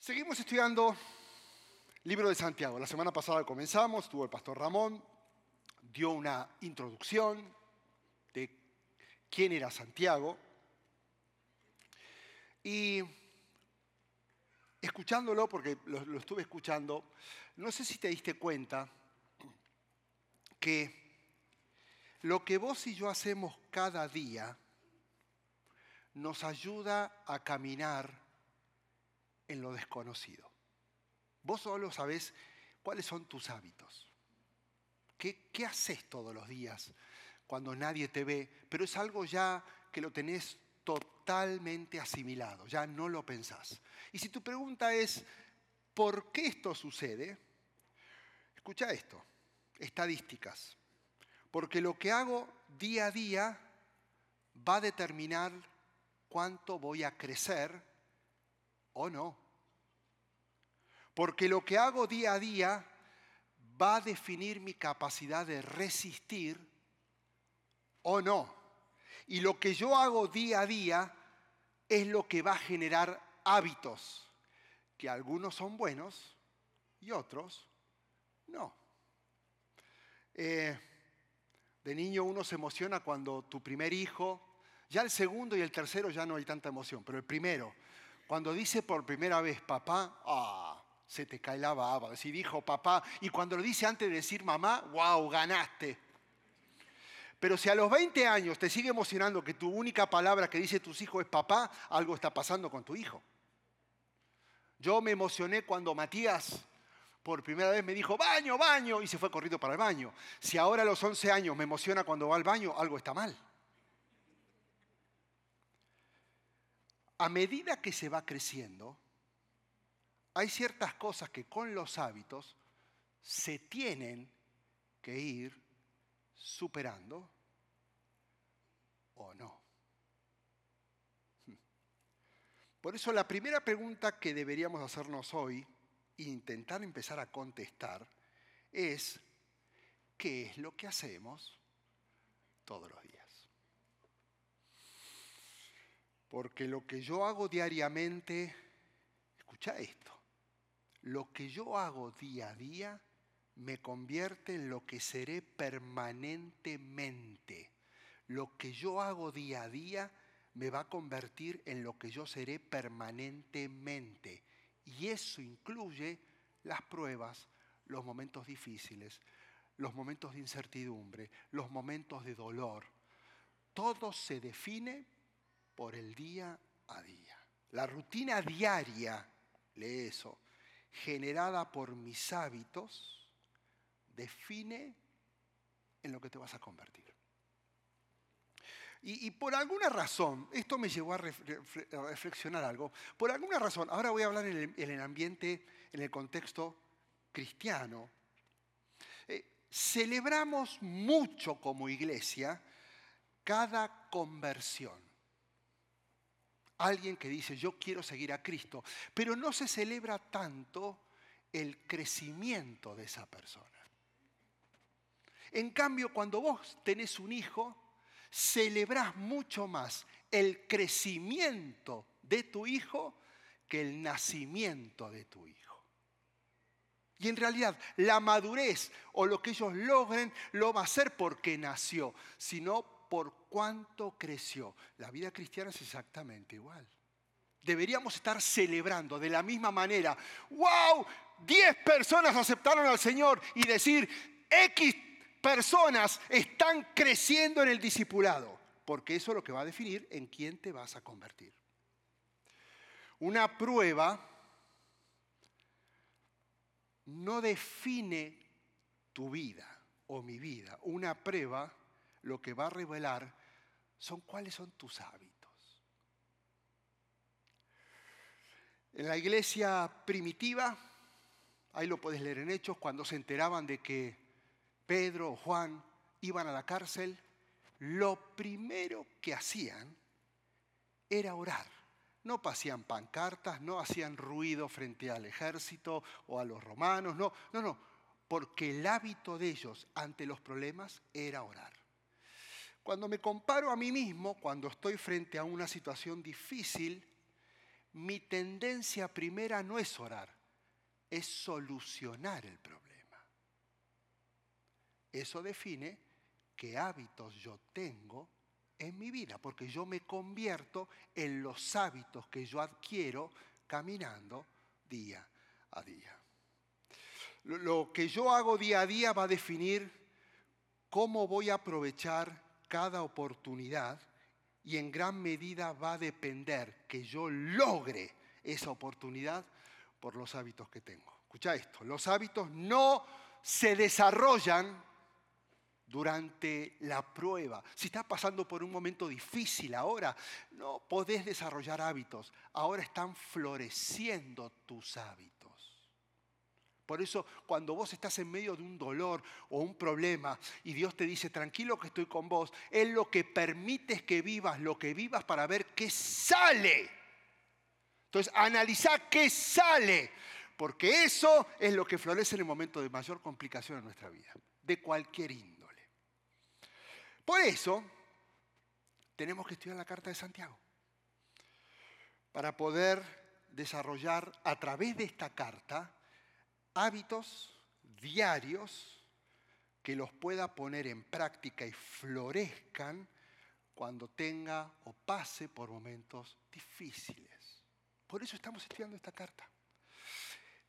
Seguimos estudiando libro de Santiago. La semana pasada comenzamos, tuvo el pastor Ramón, dio una introducción de quién era Santiago. Y escuchándolo, porque lo, lo estuve escuchando, no sé si te diste cuenta que lo que vos y yo hacemos cada día nos ayuda a caminar en lo desconocido. Vos solo sabés cuáles son tus hábitos. ¿Qué, ¿Qué, haces todos los días cuando nadie te ve? Pero es algo ya que lo tenés totalmente asimilado, ya no lo pensás. Y si tu pregunta es, ¿por qué esto sucede? Escucha esto, estadísticas. Porque lo que hago día a día va a determinar cuánto voy a crecer o no. Porque lo que hago día a día va a definir mi capacidad de resistir o no. Y lo que yo hago día a día es lo que va a generar hábitos, que algunos son buenos y otros no. Eh, de niño uno se emociona cuando tu primer hijo, ya el segundo y el tercero ya no hay tanta emoción, pero el primero, cuando dice por primera vez papá, ah, se te cae la baba. Si dijo papá, y cuando lo dice antes de decir mamá, wow, ganaste. Pero si a los 20 años te sigue emocionando que tu única palabra que dice tus hijos es papá, algo está pasando con tu hijo. Yo me emocioné cuando Matías por primera vez me dijo, baño, baño, y se fue corriendo para el baño. Si ahora a los 11 años me emociona cuando va al baño, algo está mal. A medida que se va creciendo, hay ciertas cosas que con los hábitos se tienen que ir superando o no. Por eso la primera pregunta que deberíamos hacernos hoy intentar empezar a contestar es, ¿qué es lo que hacemos todos los días? Porque lo que yo hago diariamente, escucha esto, lo que yo hago día a día me convierte en lo que seré permanentemente. Lo que yo hago día a día me va a convertir en lo que yo seré permanentemente. Y eso incluye las pruebas, los momentos difíciles, los momentos de incertidumbre, los momentos de dolor. Todo se define por el día a día. La rutina diaria, lee eso, generada por mis hábitos, define en lo que te vas a convertir. Y, por alguna razón, esto me llevó a, reflexionar algo, por alguna razón, ahora voy a hablar en el, ambiente, en el contexto cristiano, eh, celebramos mucho como iglesia cada conversión. Alguien que dice, yo quiero seguir a Cristo, pero no se celebra tanto el crecimiento de esa persona. En cambio, cuando vos tenés un hijo, celebrás mucho más el crecimiento de tu hijo que el nacimiento de tu hijo. Y en realidad la madurez o lo que ellos logren lo va a ser porque nació, sino por cuánto creció. La vida cristiana es exactamente igual. Deberíamos estar celebrando de la misma manera. ¡Wow! Diez personas aceptaron al Señor y decir, X personas están creciendo en el discipulado, porque eso es lo que va a definir en quién te vas a convertir. Una prueba no define tu vida o mi vida. Una prueba lo que va a revelar son cuáles son tus hábitos. En la iglesia primitiva, ahí lo puedes leer en Hechos, cuando se enteraban de que Pedro o Juan iban a la cárcel, lo primero que hacían era orar. No pasían pancartas, no hacían ruido frente al ejército o a los romanos, no, no, no, porque el hábito de ellos ante los problemas era orar. Cuando me comparo a mí mismo, cuando estoy frente a una situación difícil, mi tendencia primera no es orar, es solucionar el problema. Eso define qué hábitos yo tengo en mi vida, porque yo me convierto en los hábitos que yo adquiero caminando día a día. Lo que yo hago día a día va a definir cómo voy a aprovechar cada oportunidad y en gran medida va a depender que yo logre esa oportunidad por los hábitos que tengo. Escucha esto, los hábitos no se desarrollan durante la prueba. Si estás pasando por un momento difícil ahora, no podés desarrollar hábitos. Ahora están floreciendo tus hábitos. Por eso cuando vos estás en medio de un dolor o un problema y Dios te dice, tranquilo que estoy con vos, Él lo que permite es que vivas lo que vivas para ver qué sale. Entonces, analiza qué sale, porque eso es lo que florece en el momento de mayor complicación en nuestra vida, de cualquier índole. Por eso, tenemos que estudiar la carta de Santiago, para poder desarrollar a través de esta carta hábitos diarios que los pueda poner en práctica y florezcan cuando tenga o pase por momentos difíciles. Por eso estamos estudiando esta carta.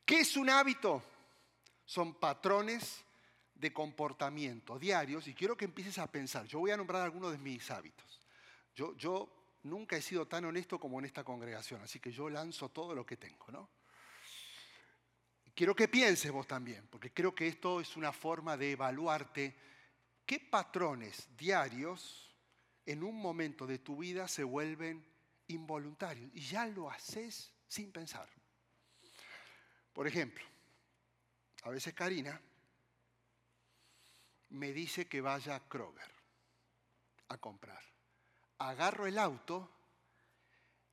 ¿Qué es un hábito? Son patrones de comportamiento diarios y quiero que empieces a pensar. Yo voy a nombrar algunos de mis hábitos. Yo, yo nunca he sido tan honesto como en esta congregación, así que yo lanzo todo lo que tengo, ¿no? Quiero que pienses vos también, porque creo que esto es una forma de evaluarte qué patrones diarios en un momento de tu vida se vuelven involuntarios y ya lo haces sin pensar. Por ejemplo, a veces Karina me dice que vaya a Kroger a comprar. Agarro el auto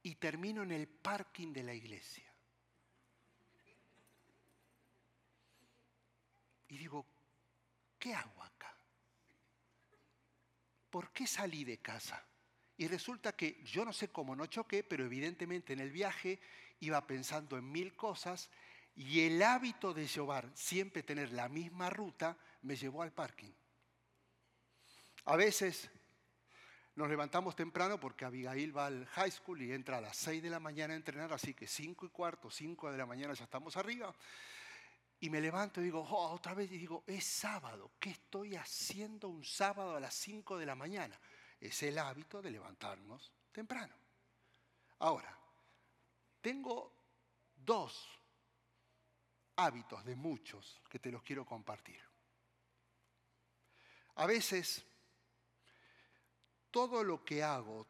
y termino en el parking de la iglesia. Y digo, ¿qué hago acá? ¿Por qué salí de casa? Y resulta que yo no sé cómo no choqué, pero evidentemente en el viaje iba pensando en mil cosas y el hábito de llevar siempre tener la misma ruta me llevó al parking. A veces nos levantamos temprano porque Abigail va al high school y entra a las 6 de la mañana a entrenar, así que 5 y cuarto, 5 de la mañana ya estamos arriba. Y me levanto y digo, oh, otra vez, y digo, es sábado, ¿qué estoy haciendo un sábado a las 5 de la mañana? Es el hábito de levantarnos temprano. Ahora, tengo dos hábitos de muchos que te los quiero compartir. A veces, todo lo que hago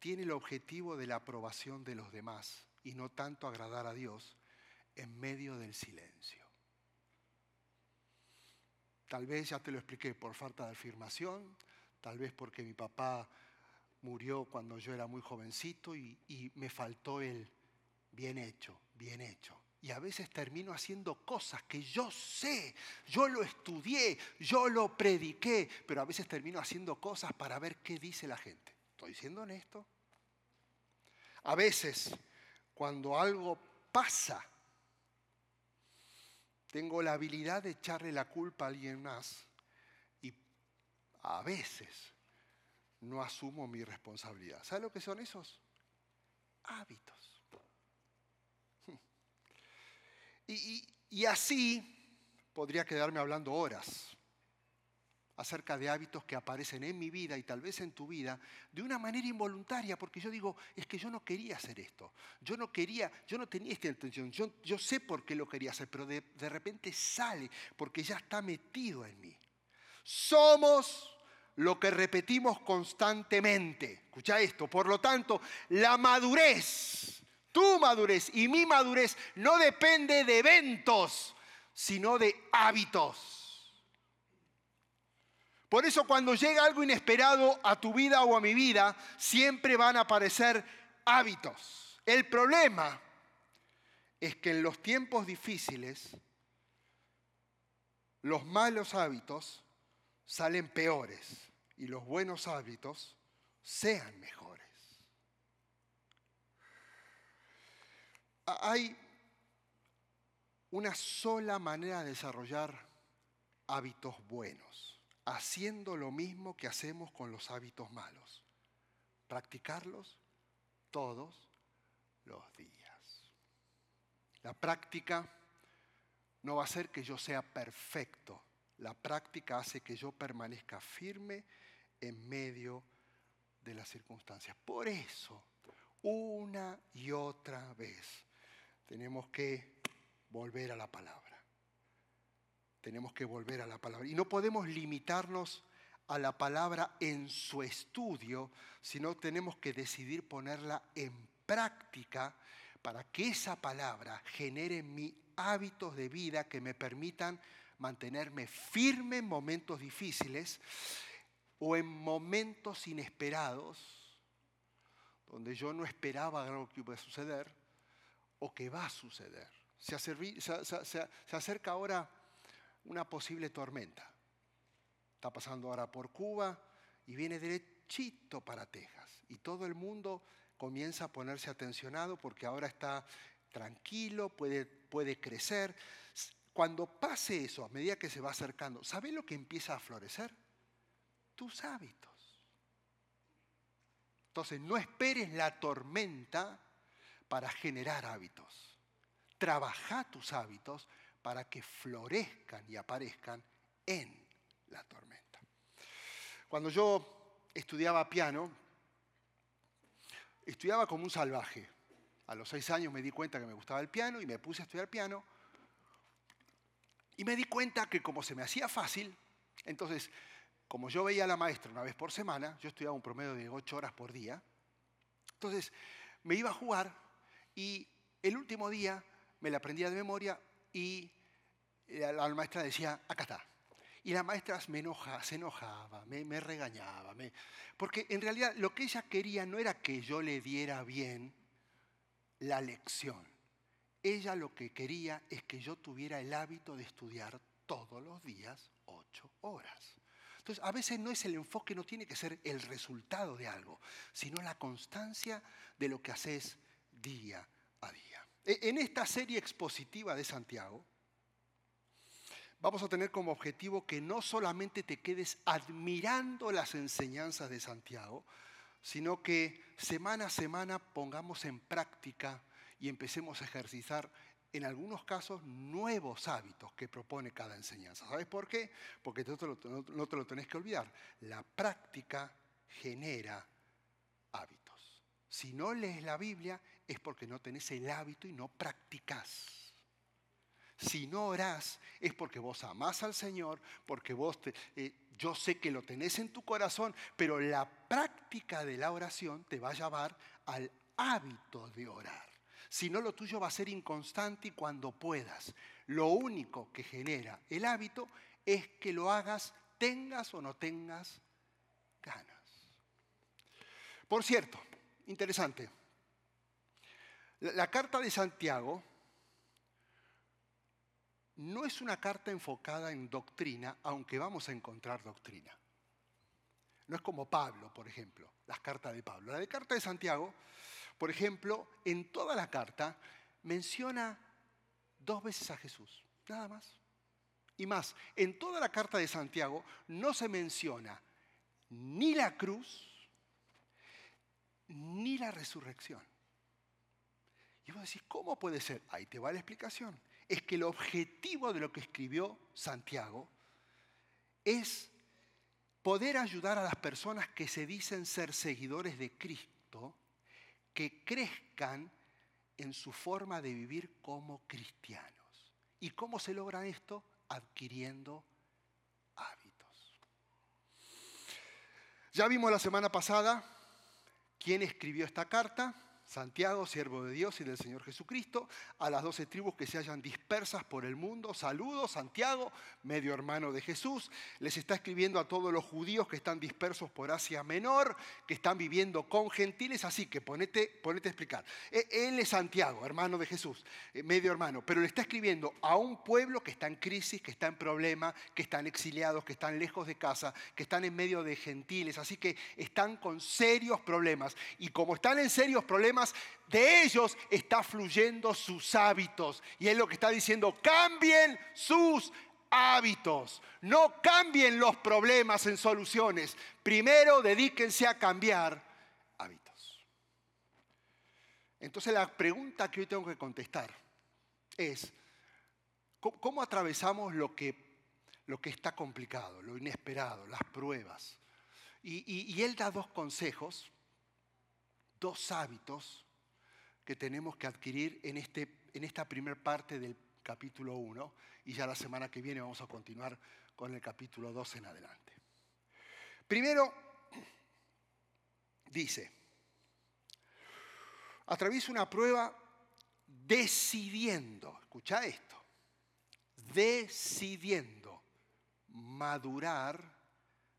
tiene el objetivo de la aprobación de los demás y no tanto agradar a Dios en medio del silencio. Tal vez ya te lo expliqué por falta de afirmación, tal vez porque mi papá murió cuando yo era muy jovencito y, me faltó el bien hecho, bien hecho. Y a veces termino haciendo cosas que yo sé, yo lo estudié, yo lo prediqué, pero a veces termino haciendo cosas para ver qué dice la gente. ¿Estoy siendo honesto? A veces, cuando algo pasa, tengo la habilidad de echarle la culpa a alguien más y a veces no asumo mi responsabilidad. ¿Sabe lo que son esos? Hábitos. Y, y así podría quedarme hablando horas acerca de hábitos que aparecen en mi vida y tal vez en tu vida de una manera involuntaria, porque yo digo, es que yo no quería hacer esto, yo no quería, yo no tenía esta intención, yo, yo sé por qué lo quería hacer, pero de, de repente sale porque ya está metido en mí. Somos lo que repetimos constantemente. Escucha esto, por lo tanto, la madurez, tu madurez y mi madurez no depende de eventos, sino de hábitos. Por eso cuando llega algo inesperado a tu vida o a mi vida, siempre van a aparecer hábitos. El problema es que en los tiempos difíciles, los malos hábitos salen peores y los buenos hábitos sean mejores. Hay una sola manera de desarrollar hábitos buenos, haciendo lo mismo que hacemos con los hábitos malos. Practicarlos todos los días. La práctica no va a hacer que yo sea perfecto. La práctica hace que yo permanezca firme en medio de las circunstancias. Por eso, una y otra vez, tenemos que volver a la palabra. Tenemos que volver a la palabra. Y no podemos limitarnos a la palabra en su estudio, sino tenemos que decidir ponerla en práctica para que esa palabra genere en mí hábitos de vida que me permitan mantenerme firme en momentos difíciles o en momentos inesperados, donde yo no esperaba algo que iba a suceder o que va a suceder. Se, acerca ahora una posible tormenta. Está pasando ahora por Cuba y viene derechito para Texas. Y todo el mundo comienza a ponerse atencionado porque ahora está tranquilo, puede, puede crecer. Cuando pase eso, a medida que se va acercando, ¿sabe lo que empieza a florecer? Tus hábitos. Entonces, no esperes la tormenta para generar hábitos. Trabaja tus hábitos para que florezcan y aparezcan en la tormenta. Cuando yo estudiaba piano, estudiaba como un salvaje. A los seis años me di cuenta que me gustaba el piano y me puse a estudiar piano. Y me di cuenta que como se me hacía fácil, entonces, como yo veía a la maestra una vez por semana, yo estudiaba un promedio de ocho horas por día, entonces me iba a jugar y el último día me la aprendía de memoria y la maestra decía, acá está. Y la maestra se enojaba, me, regañaba, porque en realidad lo que ella quería no era que yo le diera bien la lección. Ella lo que quería es que yo tuviera el hábito de estudiar todos los días ocho horas. Entonces, a veces no es el enfoque, no tiene que ser el resultado de algo, sino la constancia de lo que haces día a día. E, en esta serie expositiva de Santiago, vamos a tener como objetivo que no solamente te quedes admirando las enseñanzas de Santiago, sino que semana a semana pongamos en práctica y empecemos a ejercitar en algunos casos nuevos hábitos que propone cada enseñanza. ¿Sabes por qué? Porque no te, lo, tenés que olvidar. La práctica genera hábitos. Si no lees la Biblia es porque no tenés el hábito y no practicás. Si no orás es porque vos amás al Señor, porque vos te, eh, yo sé que lo tenés en tu corazón, pero la práctica de la oración te va a llevar al hábito de orar. Si no, lo tuyo va a ser inconstante y cuando puedas. Lo único que genera el hábito es que lo hagas, tengas o no tengas ganas. Por cierto, interesante, la, carta de Santiago no es una carta enfocada en doctrina, aunque vamos a encontrar doctrina. No es como Pablo, por ejemplo, las cartas de Pablo. La de carta de Santiago, por ejemplo, en toda la carta menciona dos veces a Jesús, nada más. Y más, en toda la carta de Santiago no se menciona ni la cruz ni la resurrección. Y vos decís, ¿cómo puede ser? Ahí te va la explicación. Es que el objetivo de lo que escribió Santiago es poder ayudar a las personas que se dicen ser seguidores de Cristo, que crezcan en su forma de vivir como cristianos. ¿Y cómo se logra esto? Adquiriendo hábitos. Ya vimos la semana pasada quién escribió esta carta. Santiago, siervo de Dios y del Señor Jesucristo, a las doce tribus que se hallan dispersas por el mundo. Saludos, Santiago, medio hermano de Jesús. Les está escribiendo a todos los judíos que están dispersos por Asia Menor, que están viviendo con gentiles. Así que ponete, ponete a explicar. E, él es Santiago, hermano de Jesús, eh, medio hermano, pero le está escribiendo a un pueblo que está en crisis, que está en problema, que están exiliados, que están lejos de casa, que están en medio de gentiles. Así que están con serios problemas. Y como están en serios problemas, de ellos está fluyendo sus hábitos. Y es lo que está diciendo, cambien sus hábitos. No cambien los problemas en soluciones. Primero dedíquense a cambiar hábitos. Entonces la pregunta que hoy tengo que contestar es, ¿cómo, atravesamos lo que, lo que está complicado, lo inesperado, las pruebas? Y, él da dos consejos, dos hábitos que tenemos que adquirir en, este, en esta primera parte del capítulo 1 y ya la semana que viene vamos a continuar con el capítulo 2 en adelante. Primero, dice, atraviesa una prueba decidiendo, escucha esto, decidiendo madurar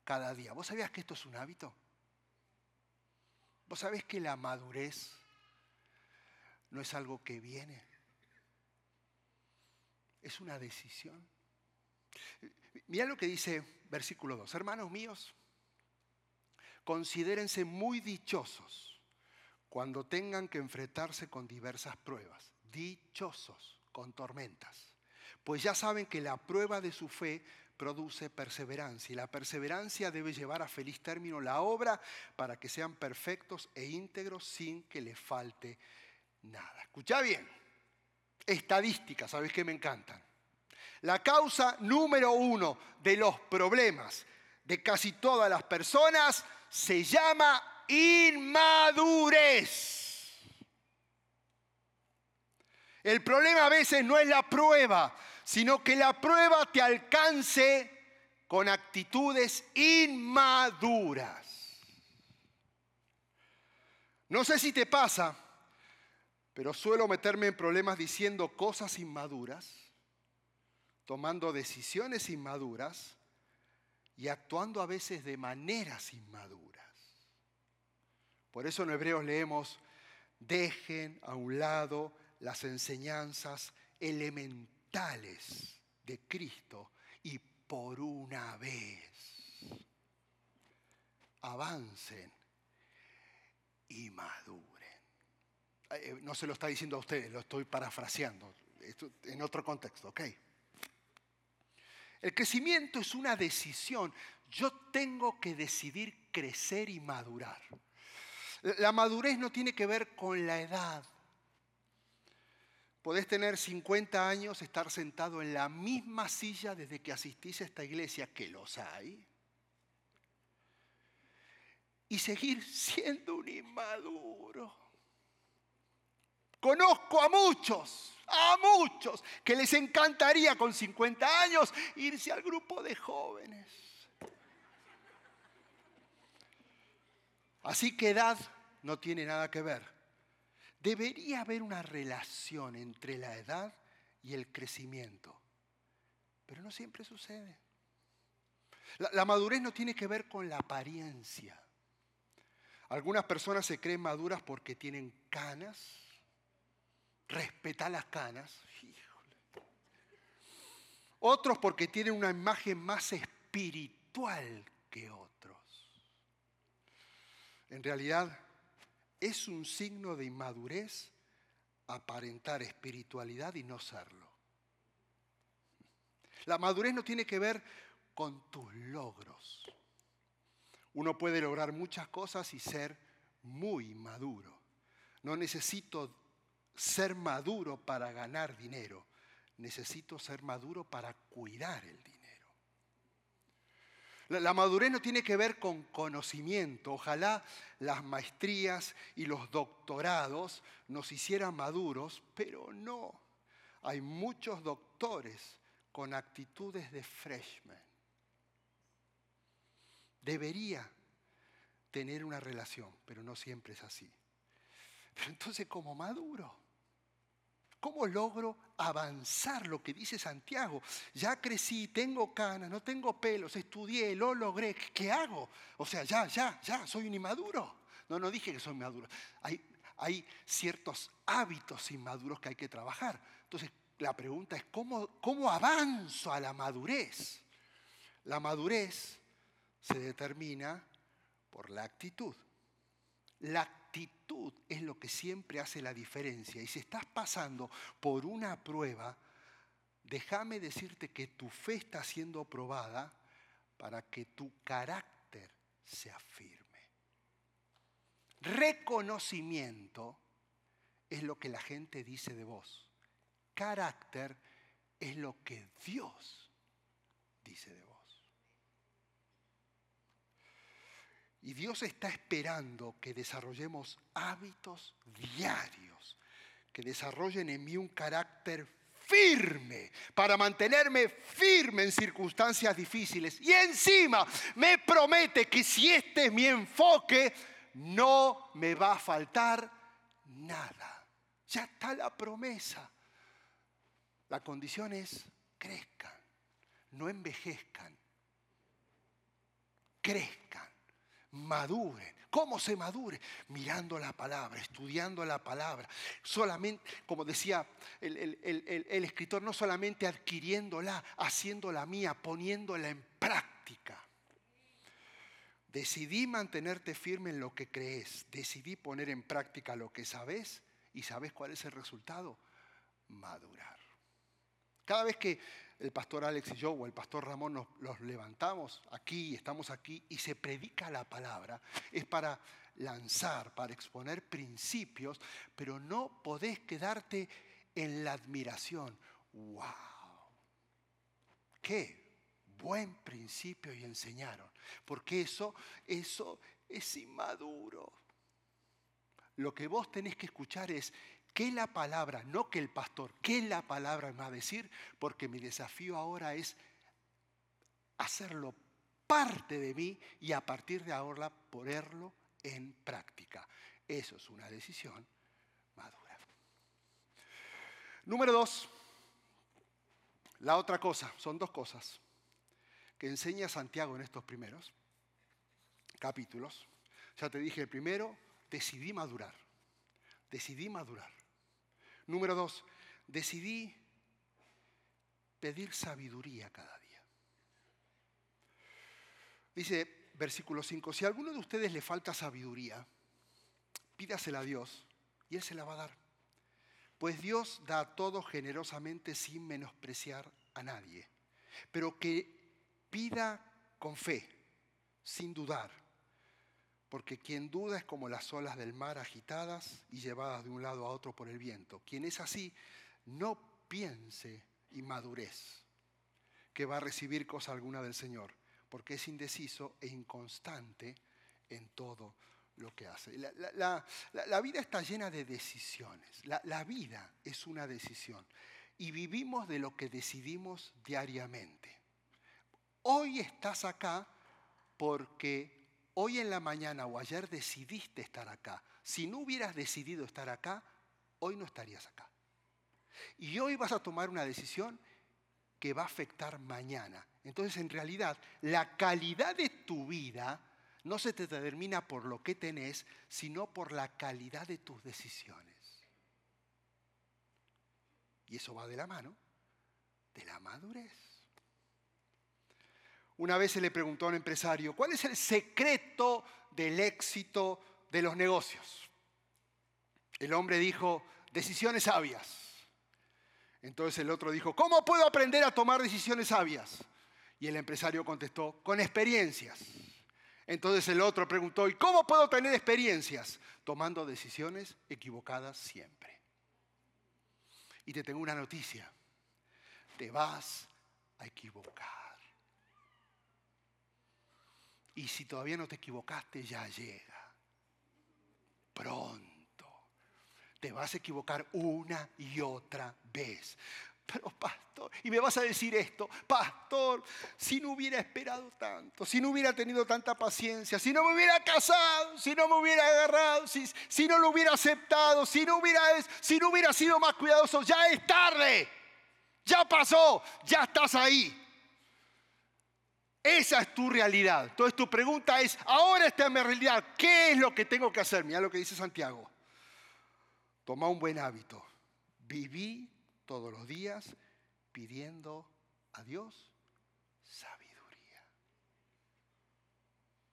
cada día. ¿Vos sabías que esto es un hábito? ¿Vos sabés que la madurez no es algo que viene? Es una decisión. Mira lo que dice versículo 2. Hermanos míos, considérense muy dichosos cuando tengan que enfrentarse con diversas pruebas. Dichosos con tormentas. Pues ya saben que la prueba de su fe produce perseverancia. Y la perseverancia debe llevar a feliz término la obra para que sean perfectos e íntegros sin que les falte nada. Escucha bien. Estadísticas, ¿sabes qué me encantan? La causa número uno de los problemas de casi todas las personas se llama inmadurez. El problema a veces no es la prueba, sino que la prueba te alcance con actitudes inmaduras. No sé si te pasa, pero suelo meterme en problemas diciendo cosas inmaduras, tomando decisiones inmaduras y actuando a veces de maneras inmaduras. Por eso en Hebreos leemos, dejen a un lado las enseñanzas elementales de Cristo y por una vez avancen y maduren. Eh, no se lo está diciendo a ustedes, lo estoy parafraseando en otro contexto, ¿ok? El crecimiento es una decisión. Yo tengo que decidir crecer y madurar. La madurez no tiene que ver con la edad. Podés tener 50 años, estar sentado en la misma silla desde que asistís a esta iglesia, que los hay, y seguir siendo un inmaduro. Conozco a muchos, a muchos, que les encantaría con 50 años irse al grupo de jóvenes. Así que edad no tiene nada que ver Debería haber una relación entre la edad y el crecimiento, pero no siempre sucede. La, madurez no tiene que ver con la apariencia. Algunas personas se creen maduras porque tienen canas. Respeta las canas. Otros porque tienen una imagen más espiritual que otros. En realidad, es un signo de inmadurez aparentar espiritualidad y no serlo. La madurez no tiene que ver con tus logros. Uno puede lograr muchas cosas y ser muy maduro. No necesito ser maduro para ganar dinero. Necesito ser maduro para cuidar el dinero. La, madurez no tiene que ver con conocimiento. Ojalá las maestrías y los doctorados nos hicieran maduros, pero no. Hay muchos doctores con actitudes de freshman. Debería tener una relación, pero no siempre es así. Pero entonces, como maduro? ¿Cómo logro avanzar lo que dice Santiago? Ya crecí, tengo canas, no tengo pelos, estudié, lo logré. ¿Qué hago? O sea, ya, ya, ya, soy un inmaduro. No, no dije que soy maduro. Hay, ciertos hábitos inmaduros que hay que trabajar. Entonces, la pregunta es, ¿cómo, ¿cómo avanzo a la madurez? La madurez se determina por la actitud. La actitud es lo que siempre hace la diferencia. Y si estás pasando por una prueba, déjame decirte que tu fe está siendo probada para que tu carácter se afirme. Reconocimiento es lo que la gente dice de vos. Carácter es lo que Dios dice de vos. Y Dios está esperando que desarrollemos hábitos diarios, que desarrollen en mí un carácter firme, para mantenerme firme en circunstancias difíciles. Y encima me promete que si este es mi enfoque, no me va a faltar nada. Ya está la promesa. La condición es crezcan, no envejezcan, crezcan, maduren. ¿Cómo se madure? Mirando la palabra, estudiando la palabra. Solamente, como decía el, el escritor, no solamente adquiriéndola, haciéndola mía, poniéndola en práctica. Decidí mantenerte firme en lo que crees. Decidí poner en práctica lo que sabes. ¿Y sabes cuál es el resultado? Madurar. Cada vez que el pastor Alex y yo o el pastor Ramón nos los levantamos aquí, estamos aquí y se predica la palabra, es para lanzar, para exponer principios, pero no podés quedarte en la admiración. ¡Wow! ¿Qué? Buen principio y enseñaron. Porque eso, eso es inmaduro. Lo que vos tenés que escuchar es, ¿Qué la palabra? No que el pastor, ¿qué la palabra me va a decir? Porque mi desafío ahora es hacerlo parte de mí y a partir de ahora ponerlo en práctica. Eso es una decisión madura. Número dos, la otra cosa, son dos cosas que enseña Santiago en estos primeros capítulos. Ya te dije, el primero, decidí madurar. Decidí madurar. Número dos, decidí pedir sabiduría cada día. Dice versículo 5, si a alguno de ustedes le falta sabiduría, pídasela a Dios y Él se la va a dar. Pues Dios da todo generosamente sin menospreciar a nadie. Pero que pida con fe, sin dudar porque quien duda es como las olas del mar agitadas y llevadas de un lado a otro por el viento. Quien es así, no piense inmadurez, que va a recibir cosa alguna del Señor, porque es indeciso e inconstante en todo lo que hace. La, vida está llena de decisiones. la vida es una decisión. Y vivimos de lo que decidimos diariamente. Hoy estás acá porque hoy en la mañana o ayer decidiste estar acá. Si no hubieras decidido estar acá, hoy no estarías acá. Y hoy vas a tomar una decisión que va a afectar mañana. Entonces, en realidad, la calidad de tu vida no se te determina por lo que tenés, sino por la calidad de tus decisiones. Y eso va de la mano de la madurez. Una vez se le preguntó a un empresario, ¿cuál es el secreto del éxito de los negocios? El hombre dijo, decisiones sabias. Entonces el otro dijo, ¿cómo puedo aprender a tomar decisiones sabias? Y el empresario contestó, con experiencias. Entonces el otro preguntó, ¿y cómo puedo tener experiencias? Tomando decisiones equivocadas siempre. Y te tengo una noticia, te vas a equivocar. Y si todavía no te equivocaste, ya llega. Pronto. Te vas a equivocar una y otra vez. Pero pastor, y me vas a decir esto, pastor, si no hubiera esperado tanto, si no hubiera tenido tanta paciencia, si no me hubiera casado, si no me hubiera agarrado, si, si no lo hubiera aceptado, si no hubiera, si no hubiera sido más cuidadoso, ya es tarde, ya pasó, ya estás ahí. Esa es tu realidad. Entonces tu pregunta es, ahora está en mi realidad, ¿qué es lo que tengo que hacer? Mira lo que dice Santiago. Toma un buen hábito. Viví todos los días pidiendo a Dios sabiduría.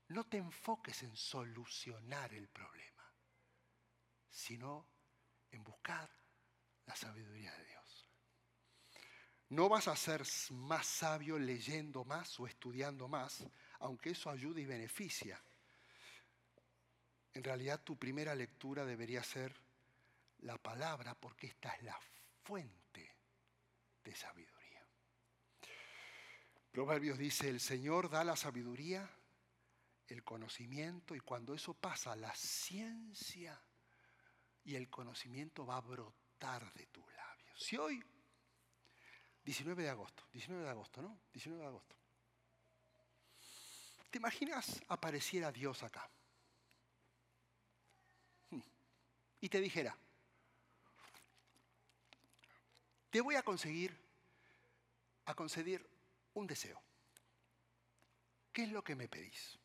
No te enfoques en solucionar el problema. sino en buscar la sabiduría de Dios. No vas a ser más sabio leyendo más o estudiando más, aunque eso ayude y beneficia. En realidad tu primera lectura debería ser la palabra porque esta es la fuente de sabiduría. Proverbios dice, el Señor da la sabiduría, el conocimiento y cuando eso pasa, la ciencia y el conocimiento va a brotar de tus labios. Si hoy, 19 de agosto, 19 de agosto, ¿no? 19 de agosto. ¿Te imaginas apareciera Dios acá? Hmm. Y te dijera, te voy a conseguir, a conceder un deseo. ¿Qué es lo que me pedís?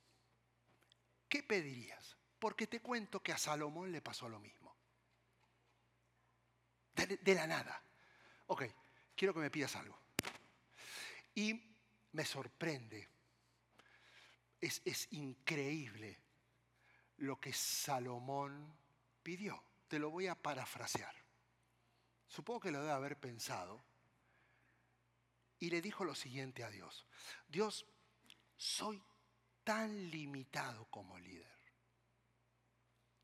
¿Qué pedirías? Porque te cuento que a Salomón le pasó lo mismo de, la nada. Ok, quiero que me pidas algo. Y me sorprende, es, es increíble lo que Salomón pidió. Te lo voy a parafrasear. Supongo que lo debe haber pensado. Y le dijo lo siguiente a Dios. Dios, soy tan limitado como líder.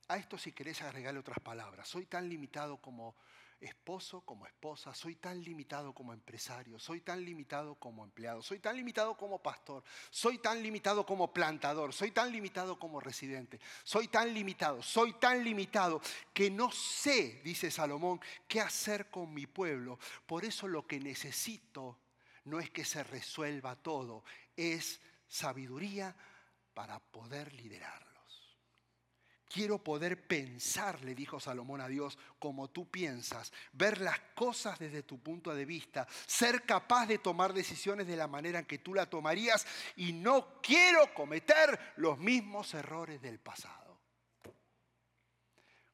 A esto si querés agregarle otras palabras. Soy tan limitado como esposo, como esposa, soy tan limitado como empresario, soy tan limitado como empleado, soy tan limitado como pastor, soy tan limitado como plantador, soy tan limitado como residente, soy tan limitado, soy tan limitado que no sé, dice Salomón, qué hacer con mi pueblo. Por eso lo que necesito no es que se resuelva todo, es sabiduría para poder liderar. Quiero poder pensar, le dijo Salomón a Dios, como tú piensas, ver las cosas desde tu punto de vista, ser capaz de tomar decisiones de la manera en que tú la tomarías y no quiero cometer los mismos errores del pasado.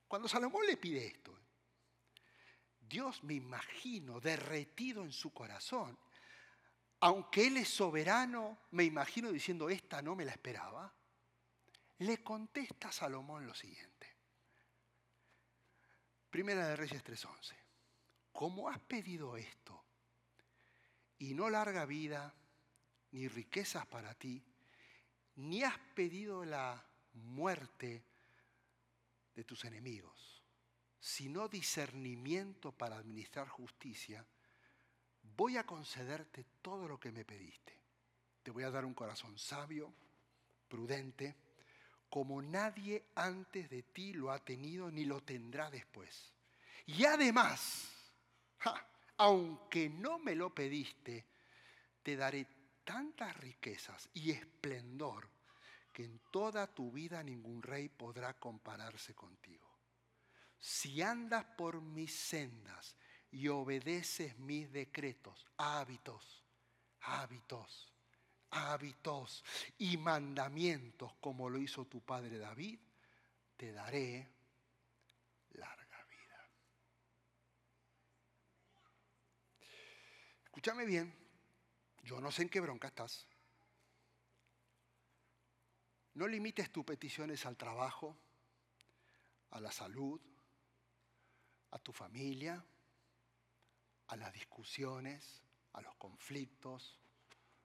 Cuando Salomón le pide esto, Dios me imagino derretido en su corazón, aunque Él es soberano, me imagino diciendo, esta no me la esperaba le contesta a Salomón lo siguiente. Primera de Reyes 3:11. ¿Cómo has pedido esto? Y no larga vida, ni riquezas para ti, ni has pedido la muerte de tus enemigos, sino discernimiento para administrar justicia, voy a concederte todo lo que me pediste. Te voy a dar un corazón sabio, prudente, como nadie antes de ti lo ha tenido ni lo tendrá después. Y además, aunque no me lo pediste, te daré tantas riquezas y esplendor que en toda tu vida ningún rey podrá compararse contigo. Si andas por mis sendas y obedeces mis decretos, hábitos, hábitos, hábitos y mandamientos como lo hizo tu padre David, te daré larga vida. Escúchame bien, yo no sé en qué bronca estás. No limites tus peticiones al trabajo, a la salud, a tu familia, a las discusiones, a los conflictos,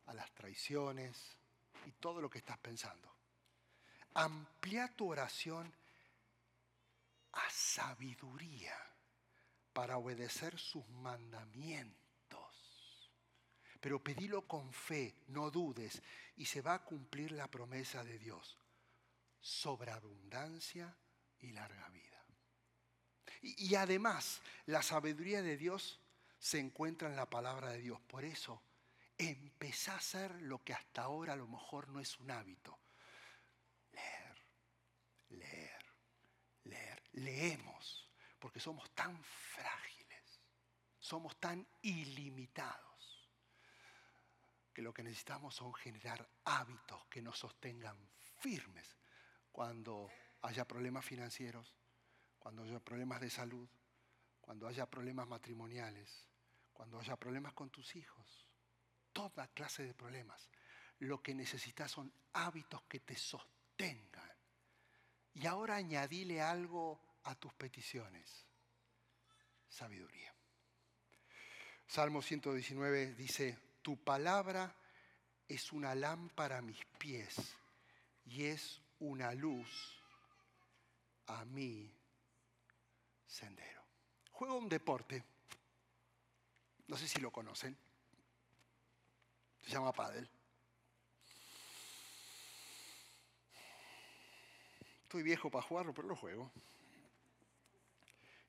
a las traiciones y todo lo que estás pensando. Amplía tu oración a sabiduría para obedecer sus mandamientos. Pero pedilo con fe, no dudes, y se va a cumplir la promesa de Dios. Sobreabundancia y larga vida. Y, y además, la sabiduría de Dios se encuentra en la palabra de Dios. Por eso, empezá a hacer lo que hasta ahora a lo mejor no es un hábito. Leer, leer, leer. Leemos, porque somos tan frágiles, somos tan ilimitados, que lo que necesitamos son generar hábitos que nos sostengan firmes cuando haya problemas financieros, cuando haya problemas de salud, cuando haya problemas matrimoniales, cuando haya problemas con tus hijos toda clase de problemas. Lo que necesitas son hábitos que te sostengan. Y ahora añadile algo a tus peticiones sabiduría. Salmo 119 dice, tu palabra es una lámpara a mis pies y es una luz a mi sendero. Juego un deporte, no sé si lo conocen, se llama pádel. Estoy viejo para jugarlo, pero lo juego.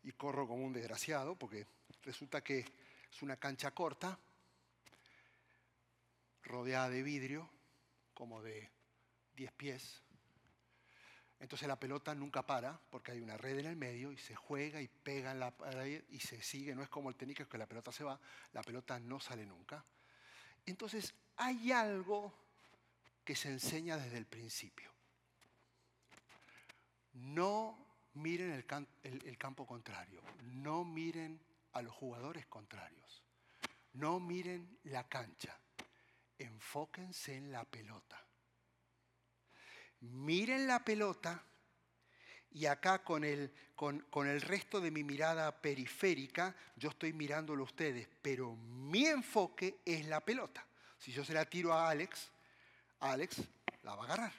Y corro como un desgraciado porque resulta que es una cancha corta, rodeada de vidrio, como de 10 pies. Entonces la pelota nunca para porque hay una red en el medio y se juega y pega en la pared y se sigue. No es como el tenis que la pelota se va, la pelota no sale nunca. Entonces hay algo que se enseña desde el principio. No miren el, campo contrario, no miren a los jugadores contrarios, no miren la cancha, enfóquense en la pelota. Miren la pelota y acá con el, con, con el resto de mi mirada periférica, yo estoy mirándolo a ustedes, pero mi enfoque es la pelota. Si yo se la tiro a Alex, Alex la va a agarrar.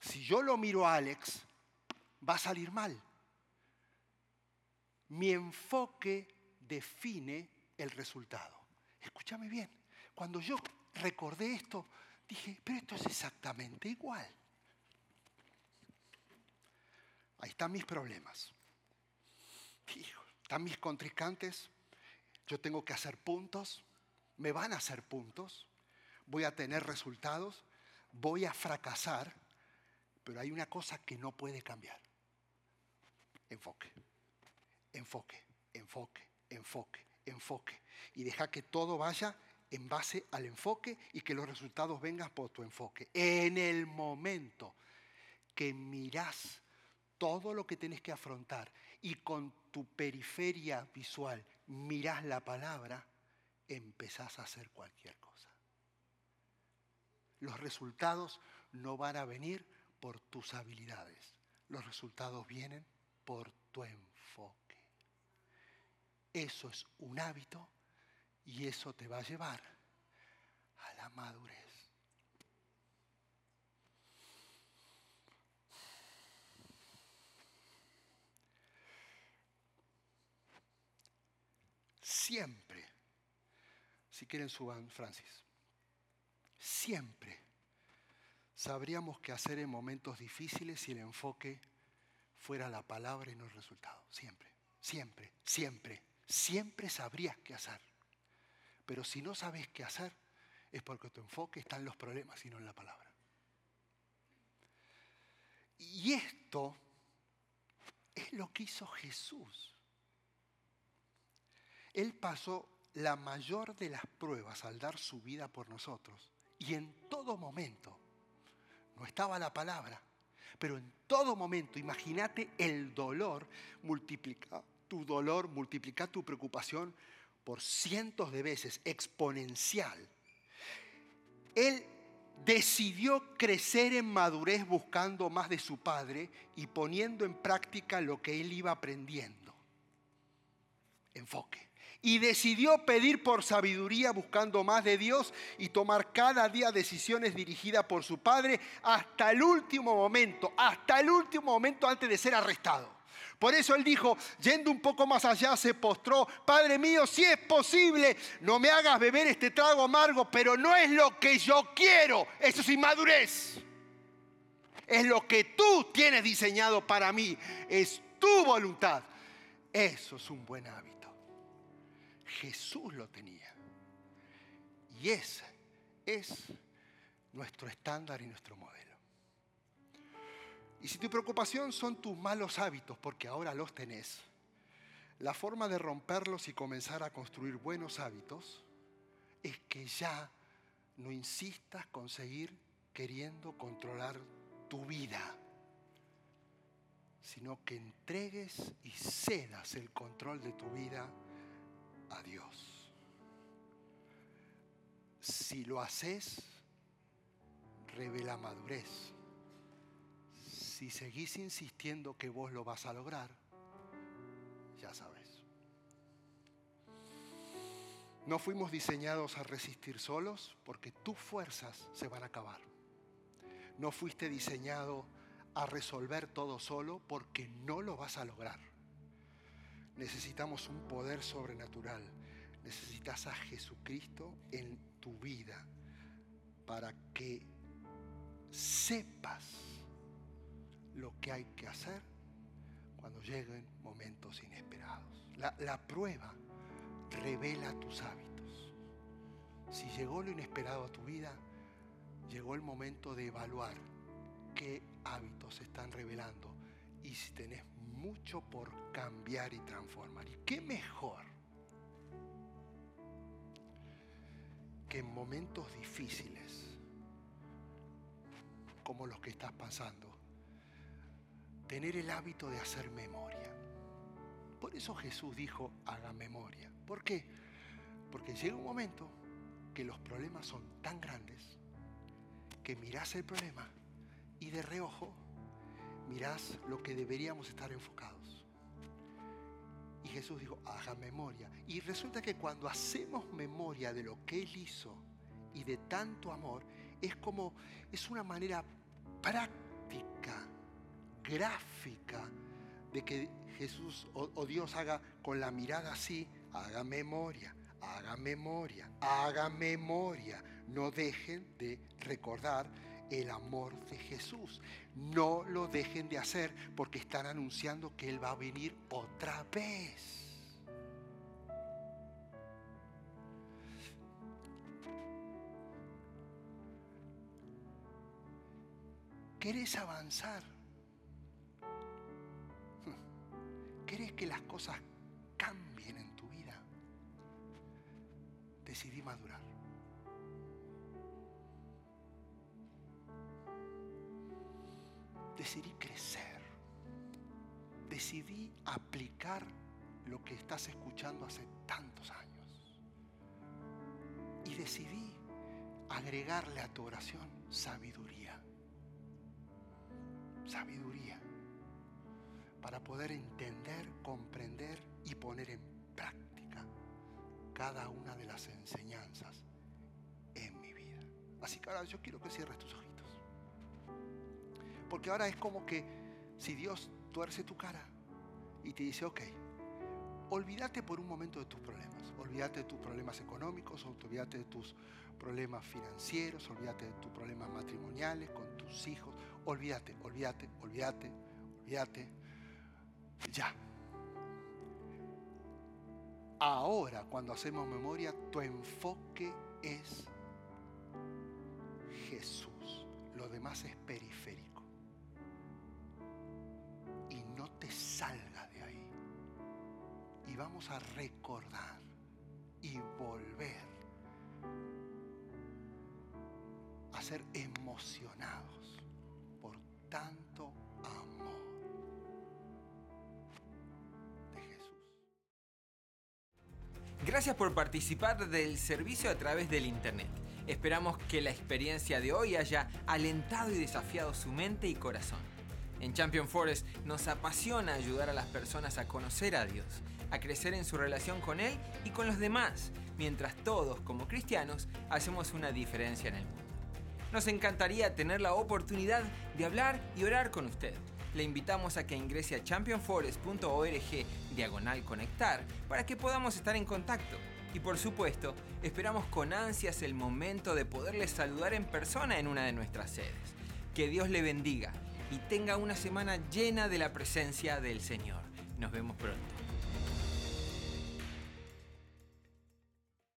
Si yo lo miro a Alex, va a salir mal. Mi enfoque define el resultado. Escúchame bien, cuando yo recordé esto, dije, pero esto es exactamente igual. Ahí están mis problemas. están mis contrincantes. Yo tengo que hacer puntos. Me van a hacer puntos. Voy a tener resultados. Voy a fracasar. Pero hay una cosa que no puede cambiar enfoque, enfoque, enfoque, enfoque, enfoque. Y deja que todo vaya en base al enfoque y que los resultados vengan por tu enfoque. En el momento que miras todo lo que tienes que afrontar y con tu periferia visual miras la palabra, empezás a hacer cualquier cosa. Los resultados no van a venir por tus habilidades. Los resultados vienen por tu enfoque. Eso es un hábito y eso te va a llevar a la madurez. Siempre, si quieren suban Francis, siempre sabríamos qué hacer en momentos difíciles si el enfoque fuera la palabra y no el resultado. Siempre, siempre, siempre, siempre sabrías qué hacer. Pero si no sabes qué hacer, es porque tu enfoque está en los problemas y no en la palabra. Y esto es lo que hizo Jesús. Él pasó la mayor de las pruebas al dar su vida por nosotros. Y en todo momento no estaba la palabra, pero en todo momento, imagínate el dolor, multiplica tu dolor, multiplica tu preocupación por cientos de veces, exponencial. Él decidió crecer en madurez buscando más de su padre y poniendo en práctica lo que él iba aprendiendo. Enfoque y decidió pedir por sabiduría buscando más de Dios y tomar cada día decisiones dirigidas por su Padre hasta el último momento, hasta el último momento antes de ser arrestado. Por eso él dijo, yendo un poco más allá, se postró, Padre mío, si es posible, no me hagas beber este trago amargo, pero no es lo que yo quiero, eso es inmadurez. Es lo que tú tienes diseñado para mí, es tu voluntad. Eso es un buen hábito. Jesús lo tenía. Y ese es nuestro estándar y nuestro modelo. Y si tu preocupación son tus malos hábitos, porque ahora los tenés, la forma de romperlos y comenzar a construir buenos hábitos es que ya no insistas con seguir queriendo controlar tu vida, sino que entregues y cedas el control de tu vida a Dios. Si lo haces, revela madurez. Si seguís insistiendo que vos lo vas a lograr, ya sabes. No fuimos diseñados a resistir solos porque tus fuerzas se van a acabar. No fuiste diseñado a resolver todo solo porque no lo vas a lograr. Necesitamos un poder sobrenatural. Necesitas a Jesucristo en tu vida para que sepas lo que hay que hacer cuando lleguen momentos inesperados. La, prueba revela tus hábitos. Si llegó lo inesperado a tu vida, llegó el momento de evaluar qué hábitos se están revelando y si tenés mucho por cambiar y transformar. ¿Y qué mejor que en momentos difíciles como los que estás pasando, tener el hábito de hacer memoria? Por eso Jesús dijo, haga memoria. ¿Por qué? Porque llega un momento que los problemas son tan grandes que mirás el problema y de reojo mirás lo que deberíamos estar enfocados. Y Jesús dijo, haga memoria. Y resulta que cuando hacemos memoria de lo que Él hizo y de tanto amor, es como, es una manera práctica, gráfica, de que Jesús o, o Dios haga con la mirada así, haga memoria, haga memoria, haga memoria. No dejen de recordar el amor de Jesús. No lo dejen de hacer porque están anunciando que Él va a venir otra vez. ¿Querés avanzar? ¿Querés que las cosas cambien en tu vida? Decidí madurar. Decidí crecer. Decidí aplicar lo que estás escuchando hace tantos años. Y decidí agregarle a tu oración sabiduría. Sabiduría. Para poder entender, comprender y poner en práctica cada una de las enseñanzas en mi vida. Así que ahora yo quiero que cierres tus ojos. Porque ahora es como que si Dios tuerce tu cara y te dice, ok, olvídate por un momento de tus problemas, olvídate de tus problemas económicos, olvídate de tus problemas financieros, olvídate de tus problemas matrimoniales con tus hijos, olvídate, olvídate, olvídate, olvídate. Ya. Ahora, cuando hacemos memoria, tu enfoque es Jesús. Lo demás es periférico. Y vamos a recordar y volver a ser emocionados por tanto amor de Jesús. Gracias por participar del servicio a través del Internet. Esperamos que la experiencia de hoy haya alentado y desafiado su mente y corazón. En Champion Forest nos apasiona ayudar a las personas a conocer a Dios, a crecer en su relación con Él y con los demás, mientras todos como cristianos hacemos una diferencia en el mundo. Nos encantaría tener la oportunidad de hablar y orar con usted. Le invitamos a que ingrese a championforest.org diagonal conectar para que podamos estar en contacto. Y por supuesto, esperamos con ansias el momento de poderle saludar en persona en una de nuestras sedes. Que Dios le bendiga y tenga una semana llena de la presencia del Señor. Nos vemos pronto.